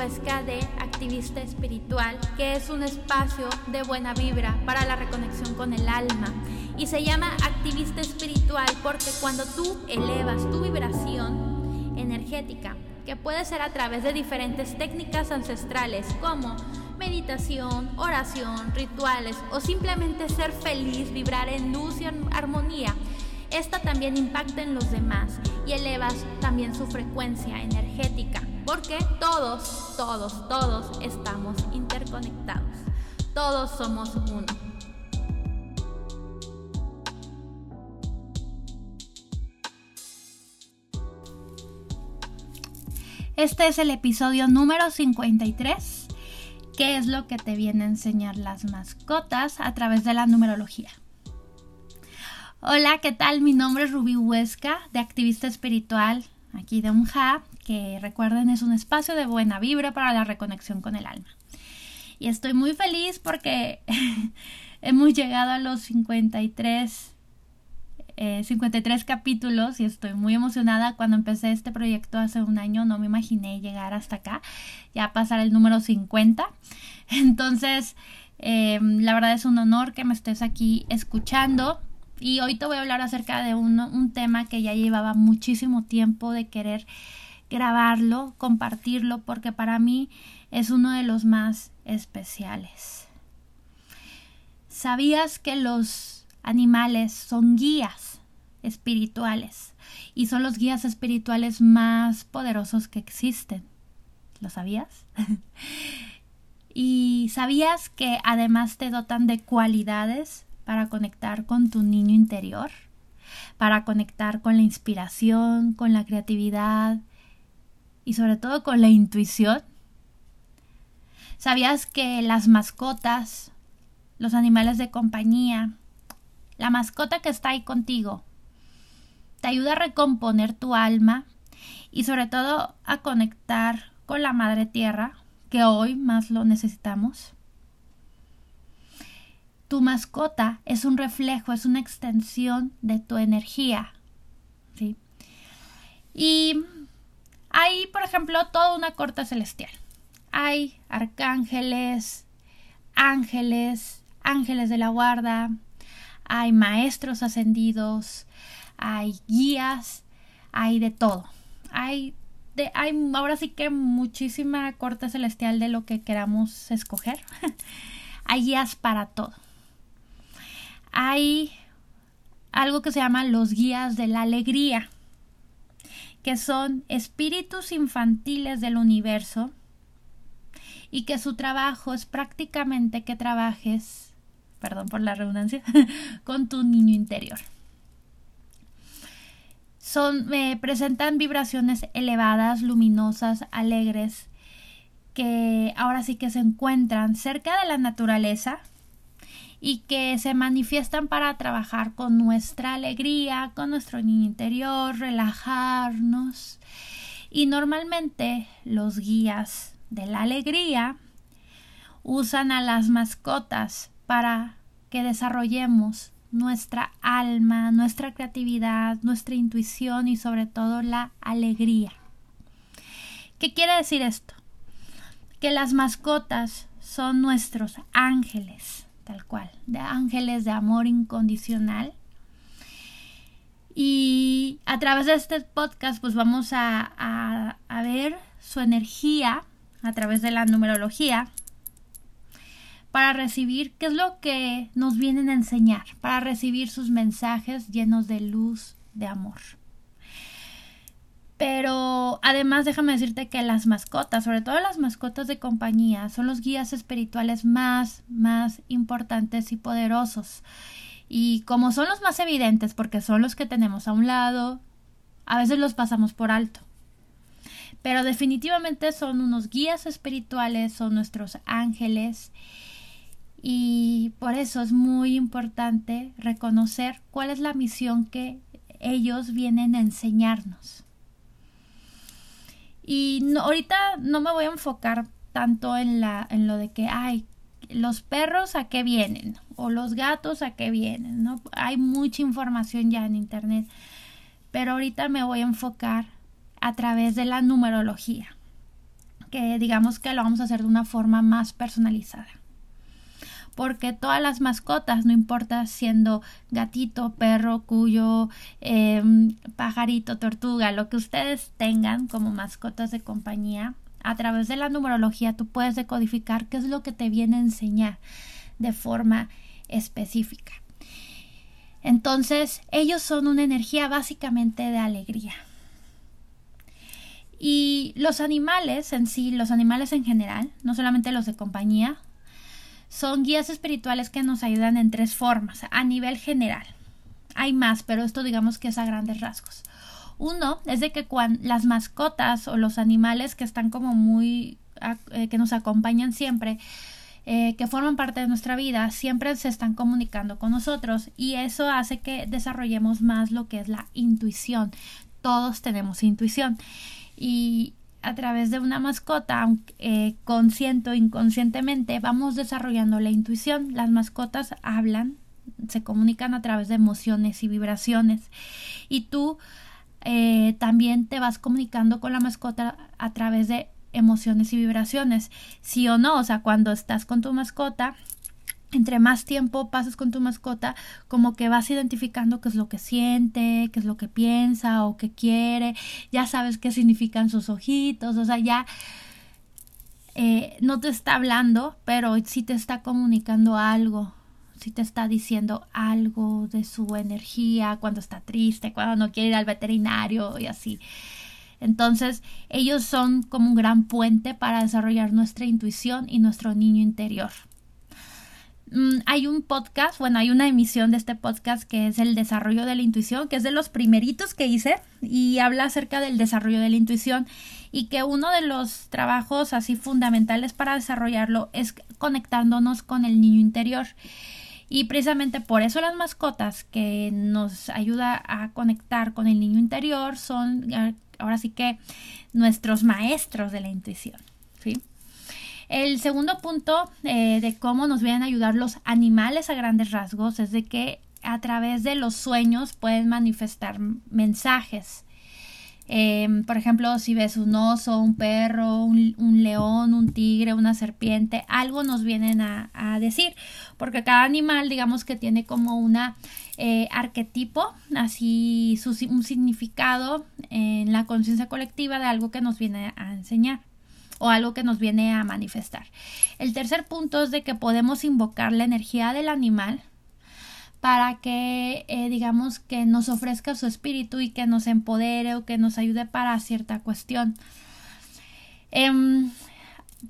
Huesca de Activista Espiritual, que es un espacio de buena vibra para la reconexión con el alma. Y se llama Activista Espiritual porque cuando tú elevas tu vibración energética, que puede ser a través de diferentes técnicas ancestrales como meditación, oración, rituales o simplemente ser feliz, vibrar en luz y armonía, esta también impacta en los demás y elevas también su frecuencia energética, porque todos, todos, todos estamos interconectados. Todos somos uno. Este es el episodio número 53. ¿Qué es lo que te viene a enseñar las mascotas a través de la numerología? Hola, ¿qué tal? Mi nombre es Rubí Huesca, de Activista Espiritual, aquí de UNJA, que recuerden es un espacio de buena vibra para la reconexión con el alma. Y estoy muy feliz porque hemos llegado a los 53, 53 eh, capítulos y estoy muy emocionada. Cuando empecé este proyecto hace un año no me imaginé llegar hasta acá, ya pasar el número 50. Entonces, eh, la verdad es un honor que me estés aquí escuchando y hoy te voy a hablar acerca de un, un tema que ya llevaba muchísimo tiempo de querer grabarlo, compartirlo, porque para mí es uno de los más especiales. ¿Sabías que los animales son guías espirituales y son los guías espirituales más poderosos que existen? ¿Lo sabías? ¿Y sabías que además te dotan de cualidades para conectar con tu niño interior, para conectar con la inspiración, con la creatividad y sobre todo con la intuición. ¿Sabías que las mascotas, los animales de compañía, la mascota que está ahí contigo, te ayuda a recomponer tu alma y sobre todo a conectar con la madre tierra, que hoy más lo necesitamos? Tu mascota es un reflejo, es una extensión de tu energía. ¿sí? Y hay, por ejemplo, toda una corte celestial. Hay arcángeles, ángeles, ángeles de la guarda, hay maestros ascendidos, hay guías, hay de todo. Hay, de, hay ahora sí que muchísima corte celestial de lo que queramos escoger. hay guías para todo hay algo que se llama los guías de la alegría, que son espíritus infantiles del universo y que su trabajo es prácticamente que trabajes, perdón por la redundancia, con tu niño interior. Son, presentan vibraciones elevadas, luminosas, alegres, que ahora sí que se encuentran cerca de la naturaleza, y que se manifiestan para trabajar con nuestra alegría, con nuestro niño interior, relajarnos. Y normalmente los guías de la alegría usan a las mascotas para que desarrollemos nuestra alma, nuestra creatividad, nuestra intuición y sobre todo la alegría. ¿Qué quiere decir esto? Que las mascotas son nuestros ángeles, tal cual, de ángeles de amor incondicional. Y a través de este podcast pues vamos a, a, ver su energía a través de la numerología para recibir qué es lo que nos vienen a enseñar, para recibir sus mensajes llenos de luz, de amor. Pero además déjame decirte que las mascotas, sobre todo las mascotas de compañía, son los guías espirituales más, más importantes y poderosos. Y como son los más evidentes, porque son los que tenemos a un lado, a veces los pasamos por alto. Pero definitivamente son unos guías espirituales, son nuestros ángeles. Y por eso es muy importante reconocer cuál es la misión que ellos vienen a enseñarnos. Y ahorita no me voy a enfocar tanto en, la, en lo de que, ay, los perros a qué vienen o los gatos a qué vienen, ¿no? Hay mucha información ya en internet, pero ahorita me voy a enfocar a través de la numerología. que digamos que lo vamos a hacer de una forma más personalizada. Porque todas las mascotas, no importa siendo gatito, perro, cuyo, em, pajarito, tortuga, lo que ustedes tengan como mascotas de compañía, a través de la numerología tú puedes decodificar qué es lo que te viene a enseñar de forma específica. Entonces, ellos son una energía básicamente de alegría. Y los animales en sí, los animales en general, no solamente los de compañía, son guías espirituales que nos ayudan en tres formas, a nivel general. Hay más, pero esto digamos que es a grandes rasgos. Uno es de que las mascotas o los animales que están como muy, eh, que nos acompañan siempre, eh, que forman parte de nuestra vida, siempre se están comunicando con nosotros y eso hace que desarrollemos más lo que es la intuición. Todos tenemos intuición y a través de una mascota, eh, consciente o inconscientemente, vamos desarrollando la intuición. Las mascotas hablan, se comunican a través de emociones y vibraciones y tú eh, también te vas comunicando con la mascota a través de emociones y vibraciones, sí o no, o sea, cuando estás con tu mascota, entre más tiempo pasas con tu mascota, como que vas identificando qué es lo que siente, qué es lo que piensa o qué quiere, ya sabes qué significan sus ojitos, o sea, ya eh, no te está hablando, pero sí te está comunicando algo, si te está diciendo algo de su energía cuando está triste, cuando no quiere ir al veterinario y así. Entonces, ellos son como un gran puente para desarrollar nuestra intuición y nuestro niño interior. Mm, hay un podcast, bueno, hay una emisión de este podcast que es el desarrollo de la intuición, que es de los primeritos que hice y habla acerca del desarrollo de la intuición y que uno de los trabajos así fundamentales para desarrollarlo es conectándonos con el niño interior. Y precisamente por eso las mascotas que nos ayuda a conectar con el niño interior son eh, ahora sí que nuestros maestros de la intuición. El segundo punto eh, de cómo nos vienen a ayudar los animales a grandes rasgos es de que a través de los sueños pueden manifestar mensajes. Em, por ejemplo, si ves un oso, un perro, un, león, un tigre, una serpiente, algo nos vienen a, decir, porque cada animal, digamos que tiene como una eh, arquetipo, así un significado en la conciencia colectiva de algo que nos viene a enseñar o algo que nos viene a manifestar. El tercer punto es de que podemos invocar la energía del animal para que eh, digamos que nos ofrezca su espíritu y que nos empodere o que nos ayude para cierta cuestión. Em,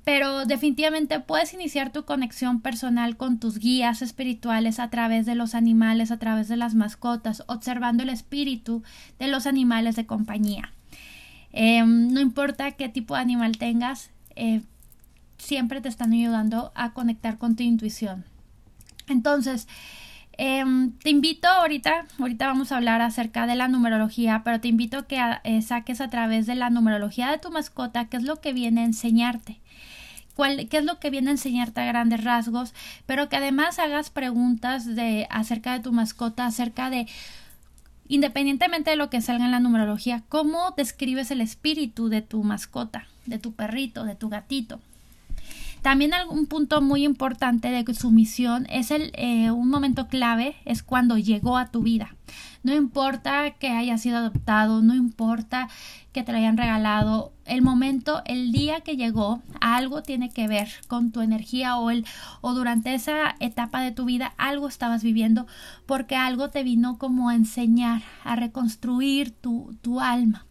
pero definitivamente puedes iniciar tu conexión personal con tus guías espirituales a través de los animales, a través de las mascotas, observando el espíritu de los animales de compañía. Em, no importa qué tipo de animal tengas, eh, siempre te están ayudando a conectar con tu intuición. Entonces, Em, te invito ahorita, ahorita vamos a hablar acerca de la numerología, pero te invito a que eh, saques a través de la numerología de tu mascota qué es lo que viene a enseñarte. Cuál, qué es lo que viene a enseñarte a grandes rasgos, pero que además hagas preguntas de acerca de tu mascota, acerca de independientemente de lo que salga en la numerología, cómo describes el espíritu de tu mascota, de tu perrito, de tu gatito. También algún punto muy importante de su misión es el, eh, un momento clave, es cuando llegó a tu vida. No importa que haya sido adoptado, no importa que te lo hayan regalado, el momento, el día que llegó, algo tiene que ver con tu energía o, el, o durante esa etapa de tu vida algo estabas viviendo porque algo te vino como a enseñar, a reconstruir tu, tu alma.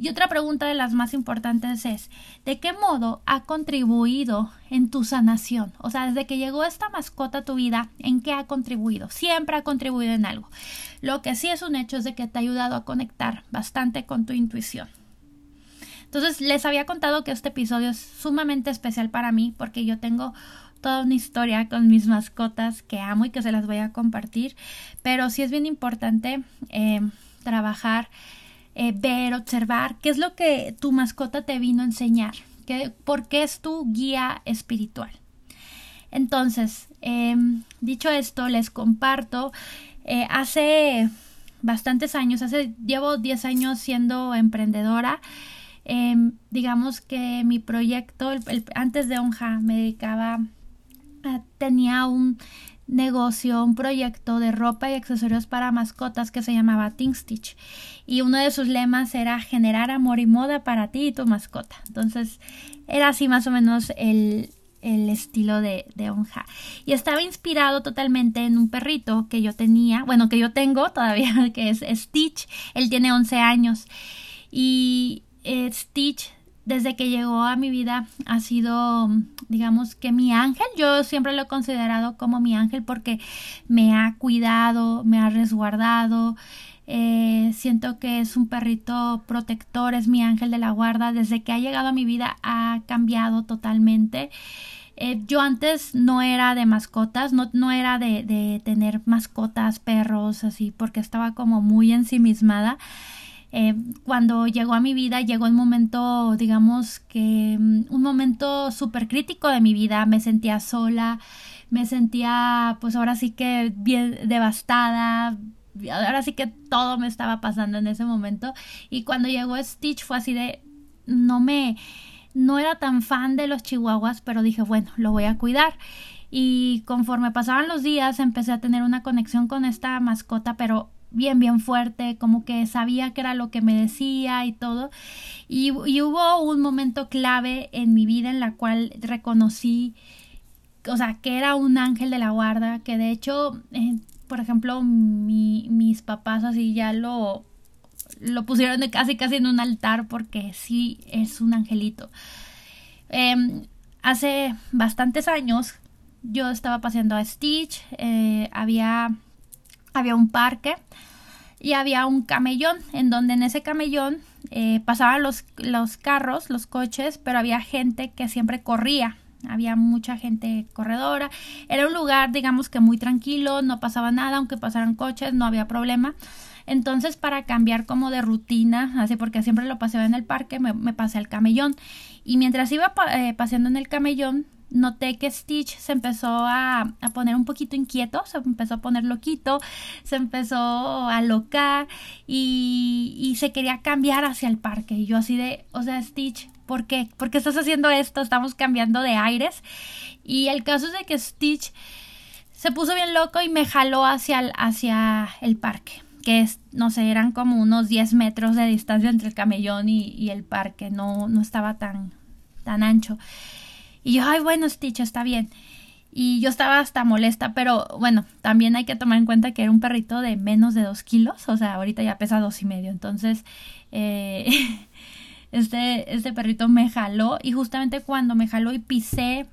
Y otra pregunta de las más importantes es, ¿de qué modo ha contribuido en tu sanación? O sea, desde que llegó esta mascota a tu vida, ¿en qué ha contribuido? Siempre ha contribuido en algo. Lo que sí es un hecho es de que te ha ayudado a conectar bastante con tu intuición. Entonces, les había contado que este episodio es sumamente especial para mí porque yo tengo toda una historia con mis mascotas que amo y que se las voy a compartir, pero sí es bien importante eh, trabajar eh, ver, observar qué es lo que tu mascota te vino a enseñar, qué, por qué es tu guía espiritual. Entonces, em, dicho esto, les comparto, eh, hace bastantes años, hace, llevo 10 años siendo emprendedora. Em, digamos que mi proyecto, antes de Onja, me dedicaba, tenía un negocio, un proyecto de ropa y accesorios para mascotas que se llamaba Think Stitch. Y uno de sus lemas era generar amor y moda para ti y tu mascota. Entonces, era así más o menos el, el estilo de, de Onja. Y estaba inspirado totalmente en un perrito que yo tenía, bueno, que yo tengo todavía, que es Stitch. Él tiene 11 años. Y eh, Stitch desde que llegó a mi vida ha sido, digamos que mi ángel. Yo siempre lo he considerado como mi ángel porque me ha cuidado, me ha resguardado. Eh, siento que es un perrito protector, es mi ángel de la guarda. Desde que ha llegado a mi vida ha cambiado totalmente. Eh, yo antes no era de mascotas, no, no era de, de tener mascotas, perros, así, porque estaba como muy ensimismada. Eh, cuando llegó a mi vida, llegó un momento, digamos que mm, un momento súper crítico de mi vida, me sentía sola, me sentía pues ahora sí que bien devastada, ahora sí que todo me estaba pasando en ese momento. Y cuando llegó Stitch fue así de no me no era tan fan de los chihuahuas, pero dije, bueno, lo voy a cuidar. Y conforme pasaban los días empecé a tener una conexión con esta mascota, pero bien, bien fuerte, como que sabía que era lo que me decía y todo. Y, hubo un momento clave en mi vida en la cual reconocí, o sea, que era un ángel de la guarda, que de hecho, eh, por ejemplo, mis papás así ya lo, lo pusieron de casi casi en un altar porque sí es un angelito. Em, hace bastantes años yo estaba paseando a Stitch, eh, había había un parque y había un camellón, en donde en ese camellón eh, pasaban los, los carros, los coches, pero había gente que siempre corría. Había mucha gente corredora. Era un lugar, digamos que muy tranquilo, no pasaba nada, aunque pasaran coches, no había problema. Entonces, para cambiar como de rutina, así porque siempre lo paseaba en el parque, me, me pasé al camellón. Y mientras iba eh, paseando en el camellón, noté que Stitch se empezó a, poner un poquito inquieto, se empezó a poner loquito, se empezó a locar y, y se quería cambiar hacia el parque. Y yo así de, o sea, Stitch, ¿por qué? ¿Por qué estás haciendo esto? Estamos cambiando de aires. Y el caso es de que Stitch se puso bien loco y me jaló hacia el, hacia el parque que es, no sé, eran como unos 10 metros de distancia entre el camellón y, y el parque, no, no estaba tan, tan ancho. Y yo, ay, bueno, Stitch, está bien. Y yo estaba hasta molesta, pero bueno, también hay que tomar en cuenta que era un perrito de menos de dos kilos, o sea, ahorita ya pesa dos y medio. Entonces, eh, este, este perrito me jaló y justamente cuando me jaló y pisé,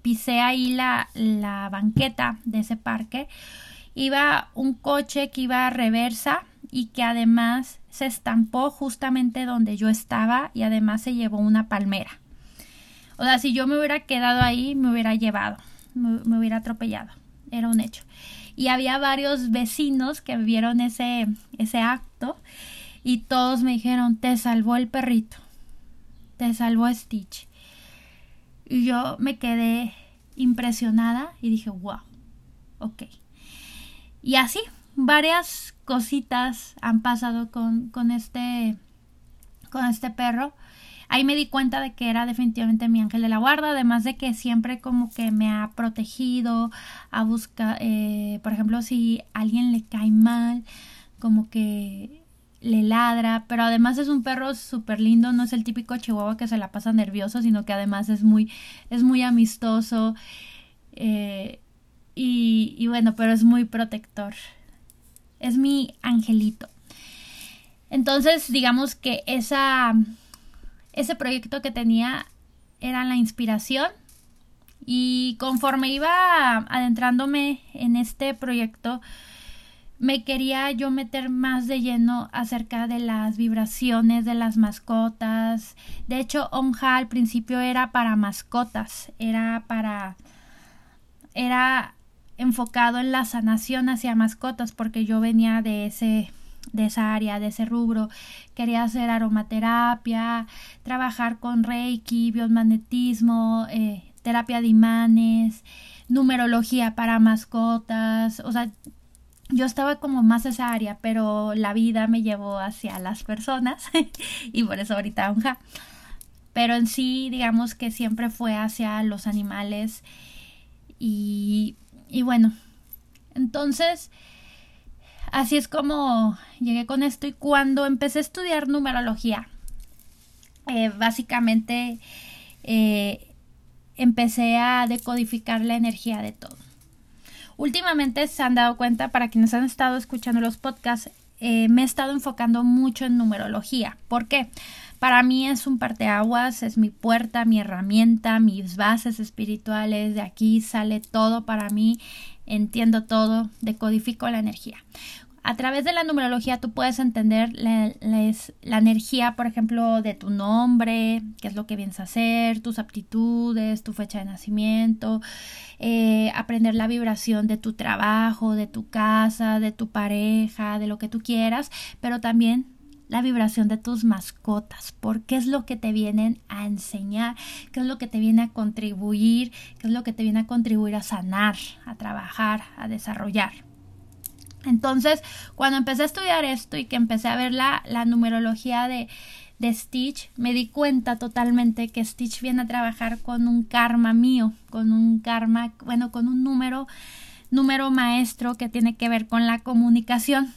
pisé ahí la, la banqueta de ese parque, iba un coche que iba a reversa y que además se estampó justamente donde yo estaba y además se llevó una palmera. O sea, si yo me hubiera quedado ahí, me hubiera llevado, me, hubiera atropellado. Era un hecho. Y había varios vecinos que vieron ese, ese acto y todos me dijeron, te salvó el perrito, te salvó Stitch. Y yo me quedé impresionada y dije, wow, ok. Y así, varias cositas han pasado con, con este, con este perro ahí me di cuenta de que era definitivamente mi ángel de la guarda, además de que siempre como que me ha protegido, a buscar, eh, por ejemplo, si alguien le cae mal, como que le ladra, pero además es un perro súper lindo, no es el típico chihuahua que se la pasa nervioso, sino que además es muy, es muy amistoso. Eh, y, y bueno, pero es muy protector. Es mi angelito. Entonces, digamos que esa ese proyecto que tenía era la inspiración y conforme iba adentrándome en este proyecto me quería yo meter más de lleno acerca de las vibraciones de las mascotas. De hecho, Onja al principio era para mascotas, era para era enfocado en la sanación hacia mascotas porque yo venía de ese de esa área, de ese rubro. Quería hacer aromaterapia, trabajar con reiki, biomagnetismo, eh, terapia de imanes, numerología para mascotas. O sea, yo estaba como más esa área, pero la vida me llevó hacia las personas y por eso ahorita unja. Pero en sí, digamos que siempre fue hacia los animales y, y bueno, entonces así es como llegué con esto y cuando empecé a estudiar numerología, eh, básicamente eh, empecé a decodificar la energía de todo. Últimamente se han dado cuenta, para quienes han estado escuchando los podcasts, eh, me he estado enfocando mucho en numerología. ¿Por qué? Para mí es un parteaguas, es mi puerta, mi herramienta, mis bases espirituales. De aquí sale todo para mí. Entiendo todo, decodifico la energía. A través de la numerología tú puedes entender la, energía, por ejemplo, de tu nombre, qué es lo que vienes a hacer, tus aptitudes, tu fecha de nacimiento, eh, aprender la vibración de tu trabajo, de tu casa, de tu pareja, de lo que tú quieras, pero también la vibración de tus mascotas, porque es lo que te vienen a enseñar, qué es lo que te viene a contribuir, qué es lo que te viene a contribuir a sanar, a trabajar, a desarrollar. Entonces, cuando empecé a estudiar esto y que empecé a ver la, numerología de, de Stitch, me di cuenta totalmente que Stitch viene a trabajar con un karma mío, con un karma, bueno, con un número, número maestro que tiene que ver con la comunicación.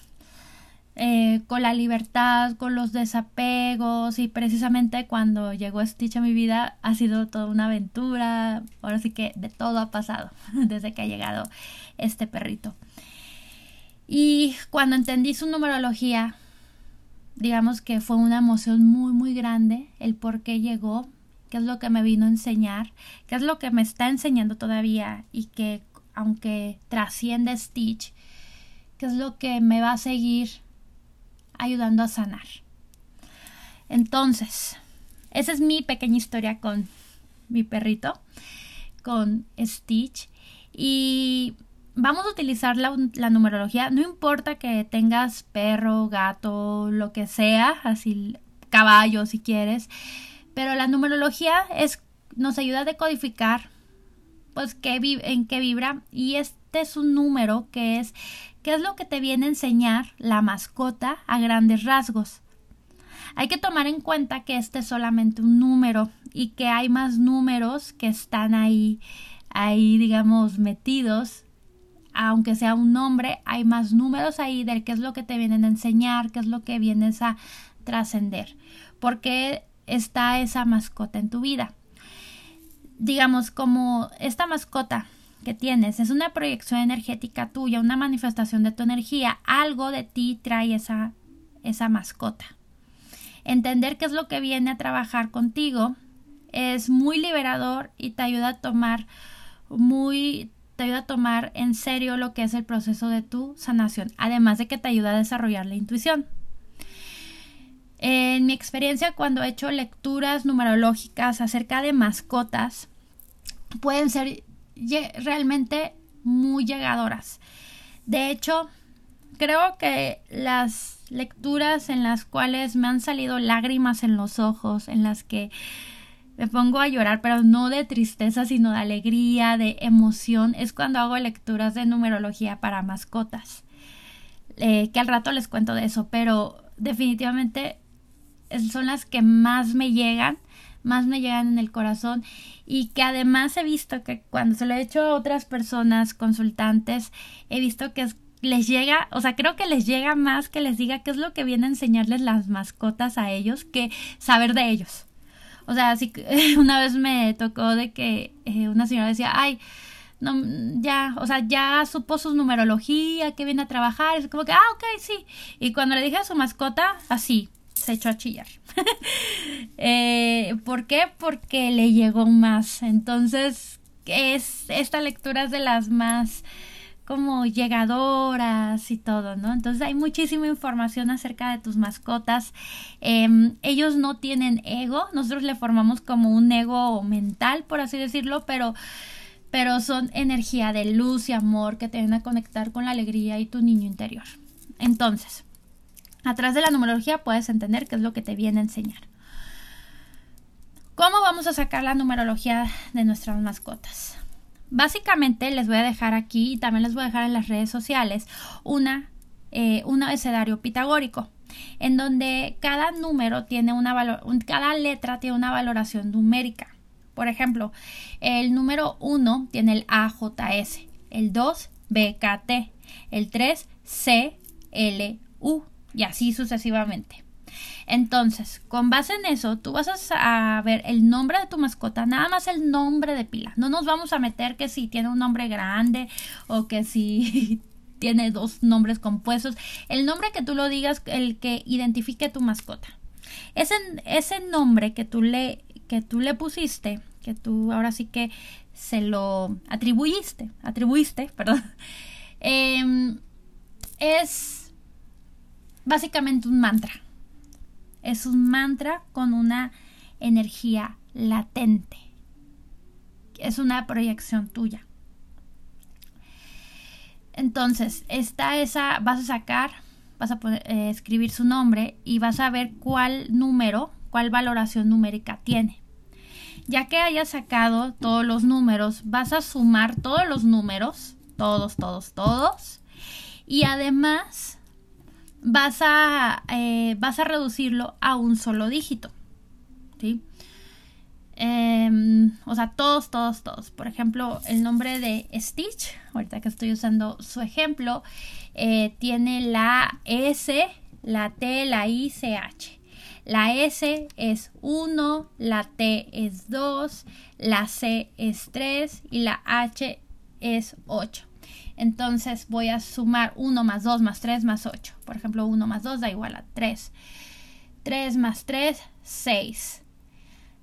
Eh, con la libertad, con los desapegos y precisamente cuando llegó Stitch a mi vida ha sido toda una aventura, ahora sí que de todo ha pasado desde que ha llegado este perrito. Y cuando entendí su numerología, digamos que fue una emoción muy, muy grande el por qué llegó, qué es lo que me vino a enseñar, qué es lo que me está enseñando todavía y que aunque trasciende Stitch, qué es lo que me va a seguir ayudando a sanar. Entonces, esa es mi pequeña historia con mi perrito, con Stitch. Y vamos a utilizar la, numerología, no importa que tengas perro, gato, lo que sea, así caballo si quieres, pero la numerología es nos ayuda a decodificar pues qué en qué vibra y este es un número que es qué es lo que te viene a enseñar la mascota a grandes rasgos. Hay que tomar en cuenta que este es solamente un número y que hay más números que están ahí ahí digamos metidos aunque sea un nombre, hay más números ahí de qué es lo que te vienen a enseñar, qué es lo que vienes a trascender. Porque está esa mascota en tu vida. Digamos, como esta mascota que tienes es una proyección energética tuya, una manifestación de tu energía, algo de ti trae esa, esa mascota. Entender qué es lo que viene a trabajar contigo es muy liberador y te ayuda a tomar muy te ayuda a tomar en serio lo que es el proceso de tu sanación, además de que te ayuda a desarrollar la intuición. En mi experiencia, cuando he hecho lecturas numerológicas acerca de mascotas, pueden ser realmente muy llegadoras. De hecho, creo que las lecturas en las cuales me han salido lágrimas en los ojos, en las que me pongo a llorar, pero no de tristeza, sino de alegría, de emoción, es cuando hago lecturas de numerología para mascotas. Eh, que al rato les cuento de eso, pero definitivamente son las que más me llegan, más me llegan en el corazón y que además he visto que cuando se lo he hecho a otras personas, consultantes, he visto que les llega, o sea, creo que les llega más que les diga qué es lo que viene a enseñarles las mascotas a ellos que saber de ellos. O sea, así una vez me tocó de que eh, una señora decía, ay, no, ya, o sea, ya supo su numerología, que viene a trabajar, es como que, ah, ok, sí. Y cuando le dije a su mascota, así, se echó a chillar. eh, ¿Por qué? Porque le llegó más. Entonces, es, esta lectura es de las más como llegadoras y todo, ¿no? Entonces hay muchísima información acerca de tus mascotas. Em, ellos no tienen ego, nosotros le formamos como un ego mental, por así decirlo, pero pero son energía de luz y amor que te van a conectar con la alegría y tu niño interior. Entonces, a través de la numerología puedes entender qué es lo que te viene a enseñar. ¿Cómo vamos a sacar la numerología de nuestras mascotas? básicamente les voy a dejar aquí y también les voy a dejar en las redes sociales una, eh, un abecedario pitagórico en donde cada número tiene una valor, cada letra tiene una valoración numérica. Por ejemplo, el número 1 tiene el AJS, el 2 BKT, el 3 CLU y así sucesivamente. Entonces, con base en eso, tú vas a ver el nombre de tu mascota, nada más el nombre de pila. No nos vamos a meter que si tiene un nombre grande o que si tiene dos nombres compuestos. El nombre que tú lo digas, el que identifique tu mascota. Ese, ese nombre que tú, le, que tú le pusiste, que tú ahora sí que se lo atribuiste, atribuiste, perdón, em, es básicamente un mantra. Es un mantra con una energía latente. Es una proyección tuya. Entonces, está esa, vas a sacar, vas a eh, escribir su nombre y vas a ver cuál número, cuál valoración numérica tiene. Ya que hayas sacado todos los números, vas a sumar todos los números, todos, todos, todos. Y además vas a, eh, vas a reducirlo a un solo dígito. ¿sí? Em, o sea, todos, todos, todos. Por ejemplo, el nombre de Stitch, ahorita que estoy usando su ejemplo, eh, tiene la S, la T, la I, C, H. La S es 1, la T es 2, la C es 3 y la H es 8. Entonces voy a sumar 1 más 2 más 3 más 8. Por ejemplo, 1 más 2 da igual a 3. 3 más 3, 6.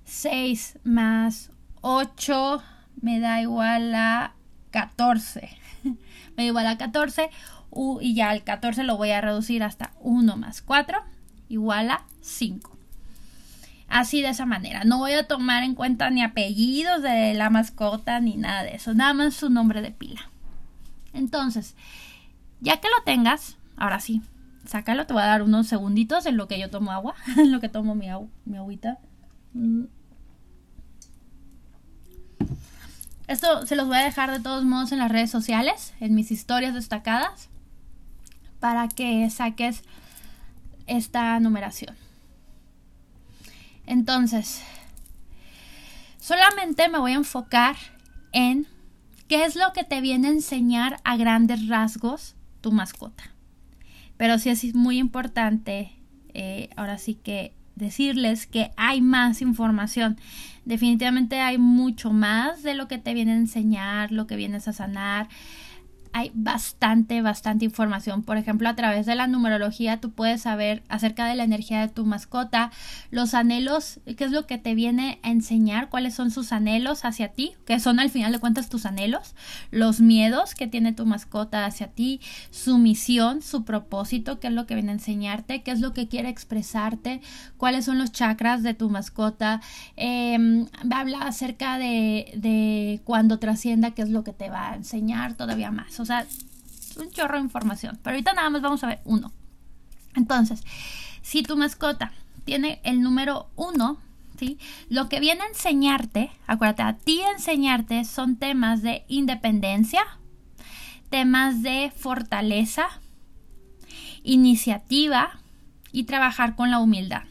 6 más 8 me da igual a 14. me da igual a 14 y ya el 14 lo voy a reducir hasta 1 más 4 igual a 5. Así de esa manera. No voy a tomar en cuenta ni apellidos de la mascota ni nada de eso. Nada más su nombre de pila. Entonces, ya que lo tengas, ahora sí, sácalo. Te voy a dar unos segunditos en lo que yo tomo agua. en lo que tomo mi, mi agüita. Mm. Esto se los voy a dejar de todos modos en las redes sociales, en mis historias destacadas, para que saques esta numeración. Entonces, solamente me voy a enfocar en qué es lo que te viene a enseñar a grandes rasgos tu mascota. Pero sí es muy importante, eh, ahora sí que decirles que hay más información. Definitivamente hay mucho más de lo que te viene a enseñar, lo que vienes a sanar hay bastante, bastante información. Por ejemplo, a través de la numerología tú puedes saber acerca de la energía de tu mascota, los anhelos, qué es lo que te viene a enseñar, cuáles son sus anhelos hacia ti, que son al final de cuentas tus anhelos, los miedos que tiene tu mascota hacia ti, su misión, su propósito, qué es lo que viene a enseñarte, qué es lo que quiere expresarte, cuáles son los chakras de tu mascota, eh, habla acerca de, de cuando trascienda, qué es lo que te va a enseñar todavía más. O sea, un chorro de información. Pero ahorita nada más vamos a ver uno. Entonces, si tu mascota tiene el número uno, ¿sí? Lo que viene a enseñarte, acuérdate, a ti enseñarte son temas de independencia, temas de fortaleza, iniciativa y trabajar con la humildad.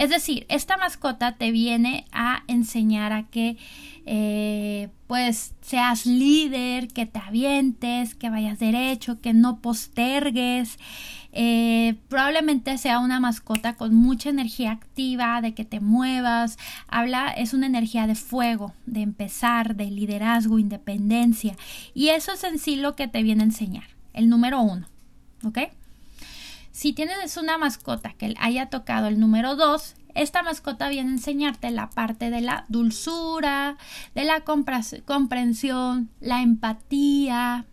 Es decir, esta mascota te viene a enseñar a que eh, pues seas líder, que te avientes, que vayas derecho, que no postergues. Eh, probablemente sea una mascota con mucha energía activa, de que te muevas. Habla, es una energía de fuego, de empezar, de liderazgo, independencia. Y eso es en sí lo que te viene a enseñar. El número uno. ¿Ok? Si tienes una mascota que haya tocado el número 2, esta mascota viene a enseñarte la parte de la dulzura, de la comprensión, la empatía,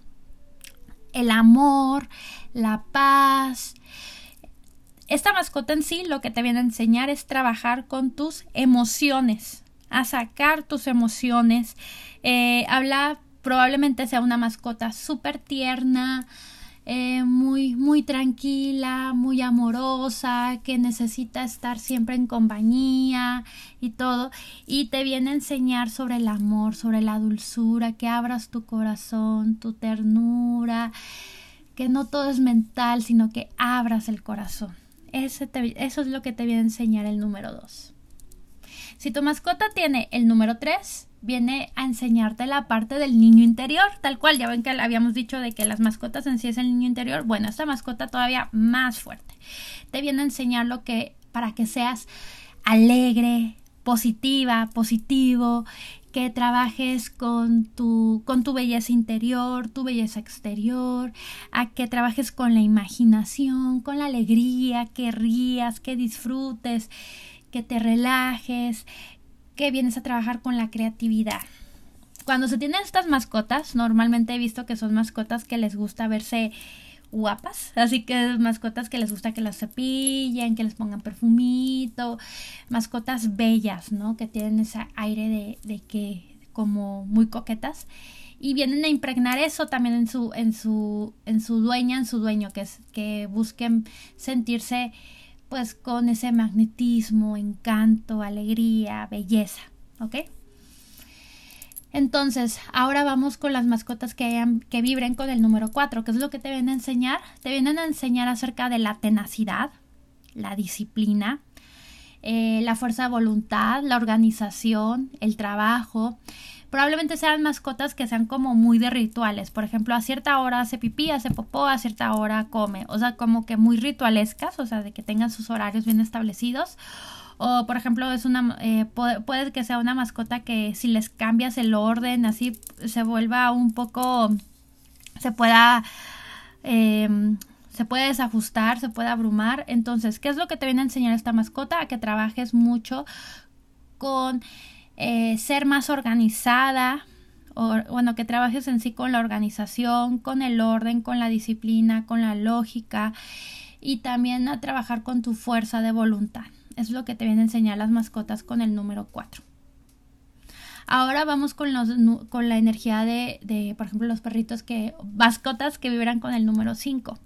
el amor, la paz. Esta mascota en sí lo que te viene a enseñar es trabajar con tus emociones, a sacar tus emociones. Eh, habla, probablemente sea una mascota súper tierna, eh, muy, muy tranquila, muy amorosa, que necesita estar siempre en compañía y todo. Y te viene a enseñar sobre el amor, sobre la dulzura, que abras tu corazón, tu ternura, que no todo es mental, sino que abras el corazón. eso es lo que te viene a enseñar el número 2. Si tu mascota tiene el número 3, viene a enseñarte la parte del niño interior, tal cual, ya ven que habíamos dicho de que las mascotas en sí es el niño interior, bueno, esta mascota todavía más fuerte. Te viene a enseñar lo que para que seas alegre, positiva, positivo, que trabajes con tu, con tu belleza interior, tu belleza exterior, a que trabajes con la imaginación, con la alegría, que rías, que disfrutes, que te relajes, que vienes a trabajar con la creatividad. Cuando se tienen estas mascotas, normalmente he visto que son mascotas que les gusta verse guapas, así que mascotas que les gusta que las cepillen, que les pongan perfumito, mascotas bellas, ¿no? Que tienen ese aire de, de que como muy coquetas y vienen a impregnar eso también en su en su en su dueña, en su dueño, que es que busquen sentirse pues con ese magnetismo, encanto, alegría, belleza, ¿ok? Entonces, ahora vamos con las mascotas que, hayan, que vibren con el número 4, que es lo que te vienen a enseñar. Te vienen a enseñar acerca de la tenacidad, la disciplina, eh, la fuerza de voluntad, la organización, el trabajo, probablemente sean mascotas que sean como muy de rituales. Por ejemplo, a cierta hora hace pipí, hace popó, a cierta hora come. O sea, como que muy ritualescas, o sea, de que tengan sus horarios bien establecidos. O, por ejemplo, es una eh, puede, que sea una mascota que si les cambias el orden, así se vuelva un poco. se pueda. Em, se puede desajustar, se puede abrumar. Entonces, ¿qué es lo que te viene a enseñar esta mascota? A que trabajes mucho con eh, ser más organizada, o, bueno, que trabajes en sí con la organización, con el orden, con la disciplina, con la lógica y también a trabajar con tu fuerza de voluntad. Es lo que te vienen a enseñar las mascotas con el número 4. Ahora vamos con, los, con la energía de, de, por ejemplo, los perritos que, mascotas que vibran con el número 5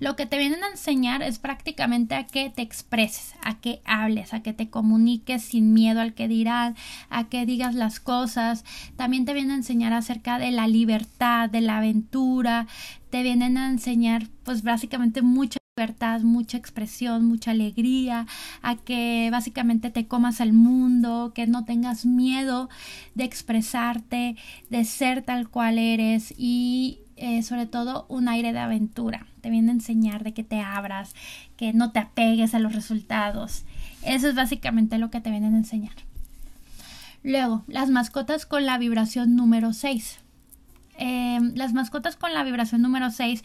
lo que te vienen a enseñar es prácticamente a que te expreses, a que hables, a que te comuniques sin miedo al que dirán, a que digas las cosas. También te vienen a enseñar acerca de la libertad, de la aventura. Te vienen a enseñar pues básicamente mucha libertad, mucha expresión, mucha alegría, a que básicamente te comas al mundo, que no tengas miedo de expresarte, de ser tal cual eres y eh, sobre todo un aire de aventura. Te viene a enseñar de que te abras, que no te apegues a los resultados. Eso es básicamente lo que te vienen a enseñar. Luego, las mascotas con la vibración número 6. Eh, las mascotas con la vibración número 6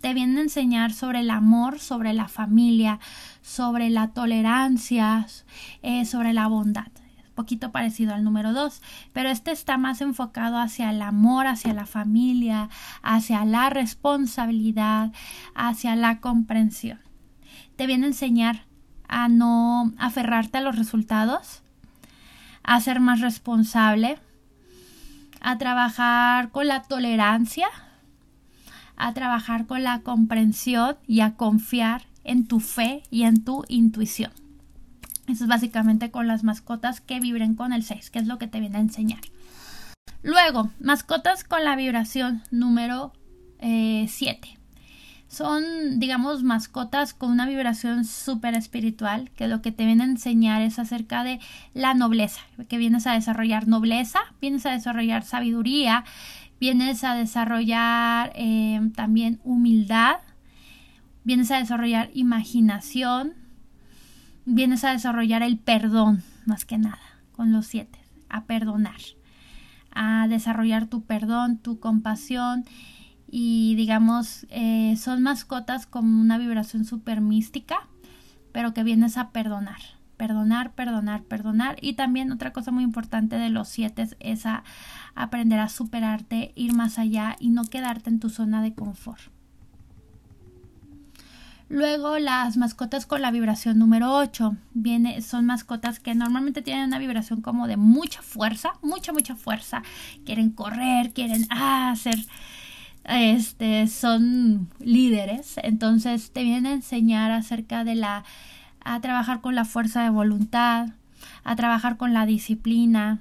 te vienen a enseñar sobre el amor, sobre la familia, sobre la tolerancia, eh, sobre la bondad poquito parecido al número 2, pero este está más enfocado hacia el amor, hacia la familia, hacia la responsabilidad, hacia la comprensión. Te viene a enseñar a no aferrarte a los resultados, a ser más responsable, a trabajar con la tolerancia, a trabajar con la comprensión y a confiar en tu fe y en tu intuición. Eso es básicamente con las mascotas que vibren con el 6, que es lo que te viene a enseñar. Luego, mascotas con la vibración número 7. Eh, Son, digamos, mascotas con una vibración súper espiritual, que lo que te viene a enseñar es acerca de la nobleza, que vienes a desarrollar nobleza, vienes a desarrollar sabiduría, vienes a desarrollar eh, también humildad, vienes a desarrollar imaginación, vienes a desarrollar el perdón, más que nada, con los siete, a perdonar, a desarrollar tu perdón, tu compasión y digamos, eh, son mascotas con una vibración súper mística, pero que vienes a perdonar. Perdonar, perdonar, perdonar. Y también otra cosa muy importante de los siete es a aprender a superarte, ir más allá y no quedarte en tu zona de confort. Luego las mascotas con la vibración número 8. Viene, son mascotas que normalmente tienen una vibración como de mucha fuerza, mucha, mucha fuerza. Quieren correr, quieren ah, hacer este, son líderes, entonces te vienen a enseñar acerca de la, a trabajar con la fuerza de voluntad, a trabajar con la disciplina,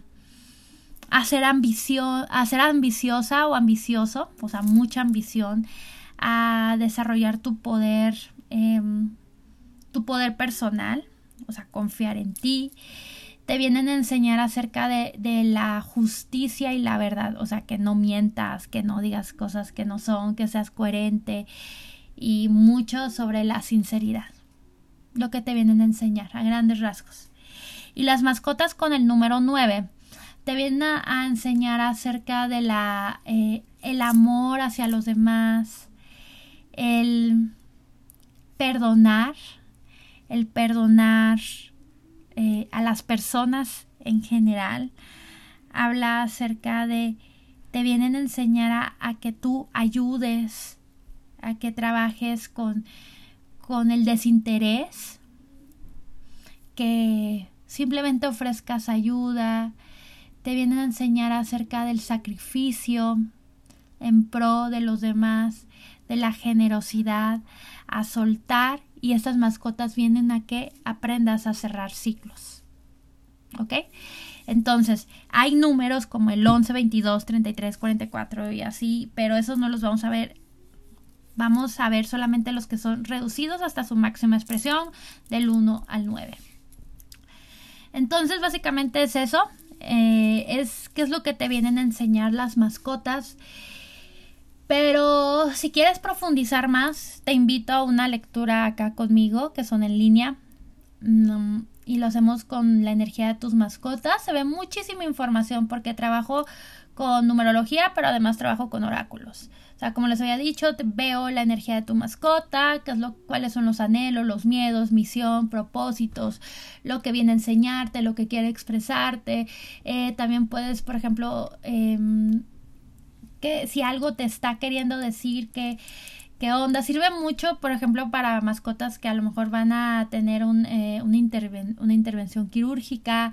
a ser, ambicio, a ser ambiciosa o ambicioso, o sea, mucha ambición, a desarrollar tu poder, em, tu poder personal, o sea, confiar en ti, te vienen a enseñar acerca de, la justicia y la verdad, o sea, que no mientas, que no digas cosas que no son, que seas coherente y mucho sobre la sinceridad, lo que te vienen a enseñar a grandes rasgos. Y las mascotas con el número 9 te vienen a, enseñar acerca de la, eh, el amor hacia los demás, el perdonar, el perdonar eh, a las personas en general. Habla acerca de, te vienen a enseñar a, que tú ayudes, a que trabajes con, con el desinterés, que simplemente ofrezcas ayuda, te vienen a enseñar acerca del sacrificio en pro de los demás, de la generosidad, a soltar y estas mascotas vienen a que aprendas a cerrar ciclos. ¿Ok? Entonces, hay números como el 11, 22, 33, 44 y así, pero esos no los vamos a ver. Vamos a ver solamente los que son reducidos hasta su máxima expresión del 1 al 9. Entonces, básicamente es eso. Eh, es qué es lo que te vienen a enseñar las mascotas pero si quieres profundizar más, te invito a una lectura acá conmigo, que son en línea. Mm, y lo hacemos con la energía de tus mascotas. Se ve muchísima información porque trabajo con numerología, pero además trabajo con oráculos. O sea, como les había dicho, veo la energía de tu mascota, qué es lo, cuáles son los anhelos, los miedos, misión, propósitos, lo que viene a enseñarte, lo que quiere expresarte. Eh, también puedes, por ejemplo, em, que si algo te está queriendo decir que qué onda. Sirve mucho, por ejemplo, para mascotas que a lo mejor van a tener un, eh, una, una, intervención quirúrgica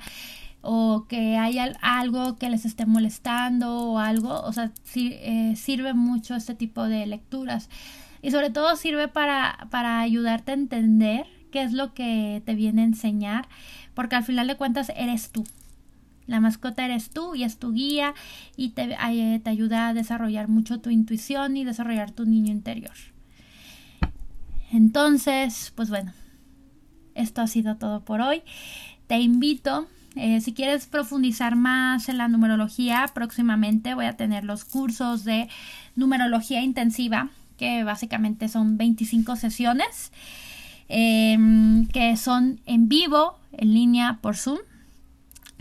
o que hay algo que les esté molestando o algo. O sea, eh, sirve mucho este tipo de lecturas. Y sobre todo sirve para, para ayudarte a entender qué es lo que te viene a enseñar, porque al final de cuentas eres tú. La mascota eres tú y es tu guía y te, eh, te ayuda a desarrollar mucho tu intuición y desarrollar tu niño interior. Entonces, pues bueno, esto ha sido todo por hoy. Te invito, eh, si quieres profundizar más en la numerología, próximamente voy a tener los cursos de numerología intensiva, que básicamente son 25 sesiones, em, que son en vivo, en línea por Zoom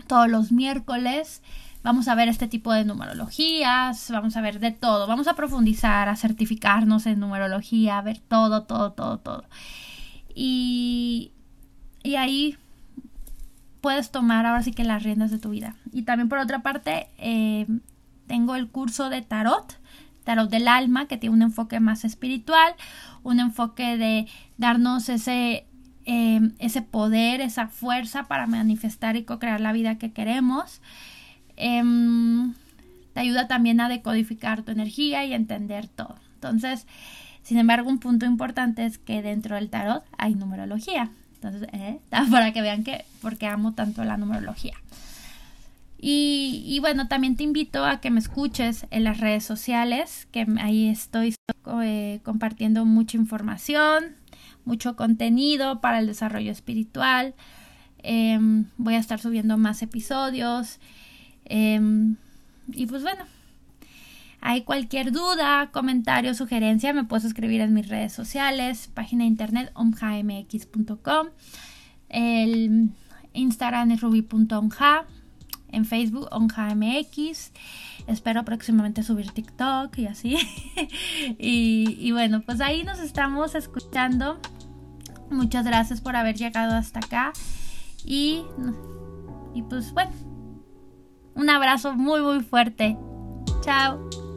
todos los miércoles. Vamos a ver este tipo de numerologías, vamos a ver de todo, vamos a profundizar, a certificarnos en numerología, a ver todo, todo, todo, todo. Y, y ahí puedes tomar ahora sí que las riendas de tu vida. Y también por otra parte, eh, tengo el curso de tarot, tarot del alma, que tiene un enfoque más espiritual, un enfoque de darnos ese Em, ese poder, esa fuerza para manifestar y co-crear la vida que queremos. Em, te ayuda también a decodificar tu energía y entender todo. Entonces, sin embargo, un punto importante es que dentro del tarot hay numerología. Entonces, eh, para que vean que, porque amo tanto la numerología. Y, bueno, también te invito a que me escuches en las redes sociales, que ahí estoy eh, compartiendo mucha información, mucho contenido para el desarrollo espiritual. Em, voy a estar subiendo más episodios. Em, y pues bueno, hay cualquier duda, comentario, sugerencia, me puedes escribir en mis redes sociales, página internet omjamx.com, el Instagram es ruby.omja, en Facebook omjamx. Espero próximamente subir TikTok y así. y bueno, pues ahí nos estamos escuchando. Muchas gracias por haber llegado hasta acá. Y, y pues bueno, un abrazo muy muy fuerte. Chao.